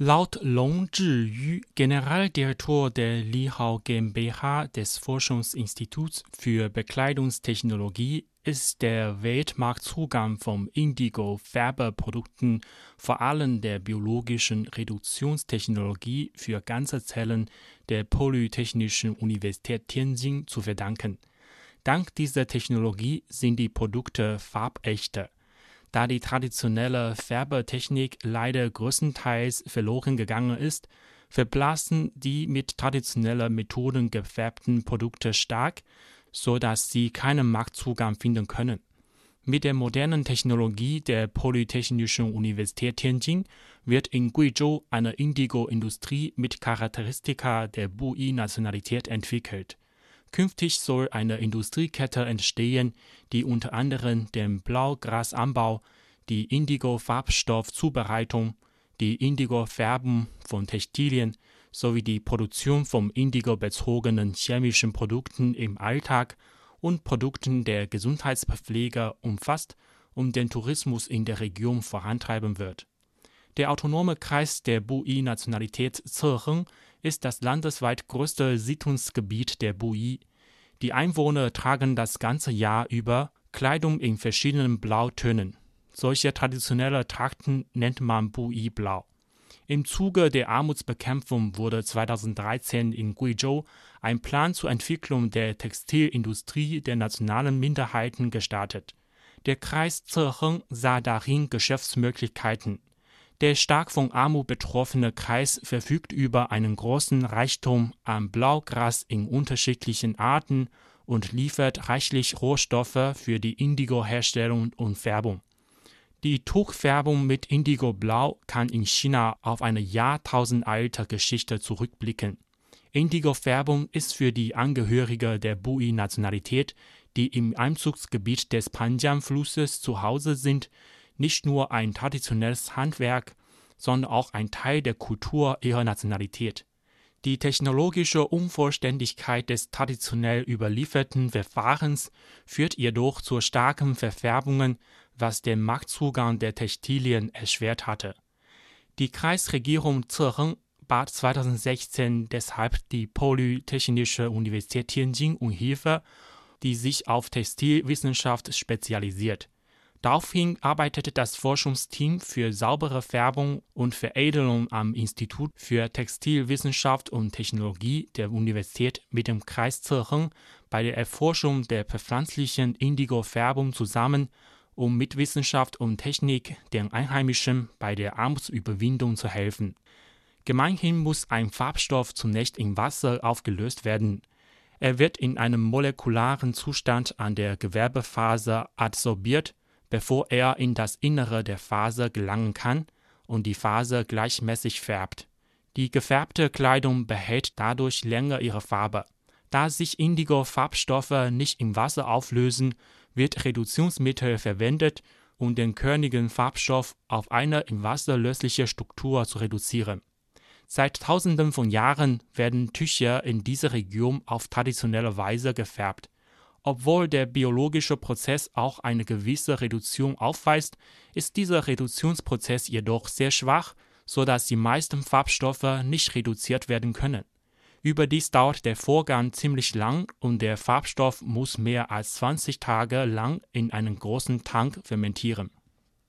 Laut Long Zhiyu, Generaldirektor der Lihao GmbH des Forschungsinstituts für Bekleidungstechnologie, ist der Weltmarktzugang von Indigo-Färbeprodukten vor allem der biologischen Reduktionstechnologie für ganze Zellen der Polytechnischen Universität Tianjin zu verdanken. Dank dieser Technologie sind die Produkte farbechter. Da die traditionelle Färbetechnik leider größtenteils verloren gegangen ist, verblassen die mit traditionellen Methoden gefärbten Produkte stark, so dass sie keinen Marktzugang finden können. Mit der modernen Technologie der Polytechnischen Universität Tianjin wird in Guizhou eine Indigo-Industrie mit Charakteristika der Bui-Nationalität entwickelt. Künftig soll eine Industriekette entstehen, die unter anderem den Blaugrasanbau, die Indigo-Farbstoffzubereitung, die Indigo-Färbung von Textilien sowie die Produktion von Indigo-bezogenen chemischen Produkten im Alltag und Produkten der Gesundheitspflege umfasst und den Tourismus in der Region vorantreiben wird. Der Autonome Kreis der Bui-Nationalität Zhehe ist das landesweit größte Siedlungsgebiet der Bui. Die Einwohner tragen das ganze Jahr über Kleidung in verschiedenen Blautönen. Solche traditionelle Trachten nennt man Bui-Blau. Im Zuge der Armutsbekämpfung wurde 2013 in Guizhou ein Plan zur Entwicklung der Textilindustrie der nationalen Minderheiten gestartet. Der Kreis Zhehe sah darin Geschäftsmöglichkeiten. Der stark von Armut betroffene Kreis verfügt über einen großen Reichtum an Blaugras in unterschiedlichen Arten und liefert reichlich Rohstoffe für die Indigo-Herstellung und Färbung. Die Tuchfärbung mit Indigo-Blau kann in China auf eine jahrtausendalte Geschichte zurückblicken. Indigo-Färbung ist für die Angehörige der Bui-Nationalität, die im Einzugsgebiet des Panjiang-Flusses zu Hause sind, nicht nur ein traditionelles Handwerk, sondern auch ein Teil der Kultur ihrer Nationalität. Die technologische Unvollständigkeit des traditionell überlieferten Verfahrens führt jedoch zu starken Verfärbungen, was den Marktzugang der Textilien erschwert hatte. Die Kreisregierung Zhehe bat 2016 deshalb die Polytechnische Universität Tianjin um Hilfe, die sich auf Textilwissenschaft spezialisiert. Daraufhin arbeitete das Forschungsteam für saubere Färbung und Veredelung am Institut für Textilwissenschaft und Technologie der Universität mit dem Kreis Zhehe bei der Erforschung der bepflanzlichen Indigo-Färbung zusammen, um mit Wissenschaft und Technik den Einheimischen bei der Armutsüberwindung zu helfen. Gemeinhin muss ein Farbstoff zunächst in Wasser aufgelöst werden. Er wird in einem molekularen Zustand an der Gewerbefaser adsorbiert bevor er in das Innere der Faser gelangen kann und die Faser gleichmäßig färbt. Die gefärbte Kleidung behält dadurch länger ihre Farbe. Da sich Indigo-Farbstoffe nicht im Wasser auflösen, wird Reduktionsmittel verwendet, um den körnigen Farbstoff auf eine im Wasser lösliche Struktur zu reduzieren. Seit Tausenden von Jahren werden Tücher in dieser Region auf traditionelle Weise gefärbt. Obwohl der biologische Prozess auch eine gewisse Reduktion aufweist, ist dieser Reduktionsprozess jedoch sehr schwach, so dass die meisten Farbstoffe nicht reduziert werden können. Überdies dauert der Vorgang ziemlich lang und der Farbstoff muss mehr als 20 Tage lang in einem großen Tank fermentieren.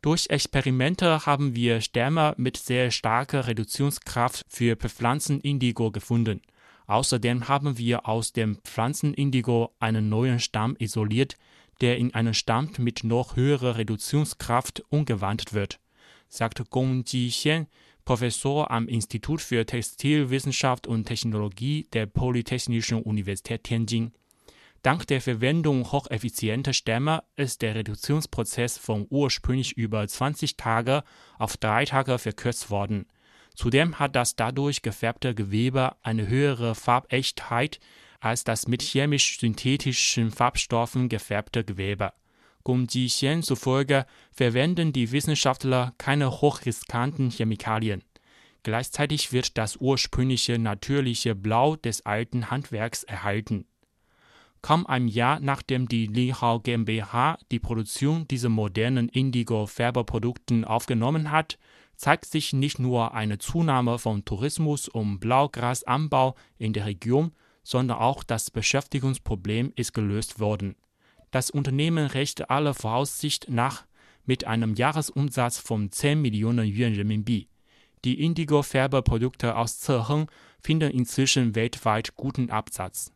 Durch Experimente haben wir Stämme mit sehr starker Reduktionskraft für Pflanzenindigo gefunden. Außerdem haben wir aus dem Pflanzenindigo einen neuen Stamm isoliert, der in einen Stamm mit noch höherer Reduktionskraft umgewandelt wird, sagt Gong Jixian, Professor am Institut für Textilwissenschaft und Technologie der Polytechnischen Universität Tianjin. Dank der Verwendung hocheffizienter Stämme ist der Reduktionsprozess von ursprünglich über 20 Tage auf drei Tage verkürzt worden. Zudem hat das dadurch gefärbte Gewebe eine höhere Farbechtheit als das mit chemisch-synthetischen Farbstoffen gefärbte Gewebe. Gong Jixian zufolge verwenden die Wissenschaftler keine hochriskanten Chemikalien. Gleichzeitig wird das ursprüngliche natürliche Blau des alten Handwerks erhalten. Kaum ein Jahr nachdem die Lihao GmbH die Produktion dieser modernen Indigo-Färberprodukten aufgenommen hat, zeigt sich nicht nur eine Zunahme von Tourismus und Blaugrasanbau in der Region, sondern auch das Beschäftigungsproblem ist gelöst worden. Das Unternehmen rechnet aller Voraussicht nach mit einem Jahresumsatz von 10 Millionen Yuan Renminbi. Die Indigo-Färberprodukte aus Zeheng finden inzwischen weltweit guten Absatz.